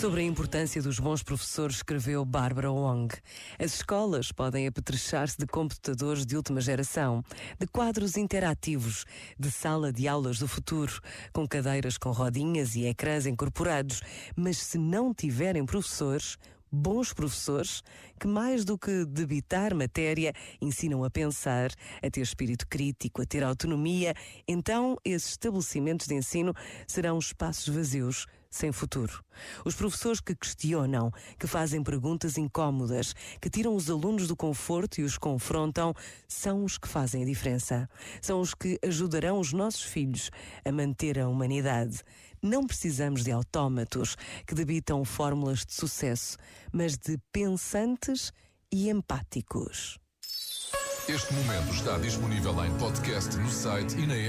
Sobre a importância dos bons professores, escreveu Barbara Wong. As escolas podem apetrechar-se de computadores de última geração, de quadros interativos, de sala de aulas do futuro, com cadeiras com rodinhas e ecrãs incorporados, mas se não tiverem professores, bons professores que, mais do que debitar matéria, ensinam a pensar, a ter espírito crítico, a ter autonomia, então esses estabelecimentos de ensino serão espaços vazios sem futuro. Os professores que questionam, que fazem perguntas incômodas, que tiram os alunos do conforto e os confrontam, são os que fazem a diferença. São os que ajudarão os nossos filhos a manter a humanidade. Não precisamos de autómatos que debitam fórmulas de sucesso, mas de pensantes e empáticos. Este momento está disponível em podcast no site e na app.